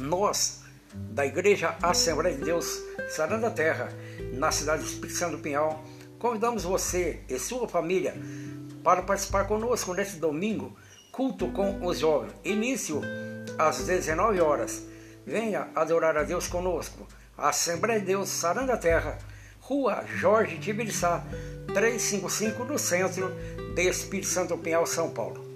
nós, da Igreja Assembleia de Deus Saranda da Terra, na cidade de Espírito Santo do Pinhal, convidamos você e sua família para participar conosco neste domingo, culto com os jovens. Início às 19 horas. Venha adorar a Deus conosco. Assembleia de Deus Saranda da Terra, Rua Jorge Tibiriçá, 355, no centro de Espírito Santo do Pinhal, São Paulo.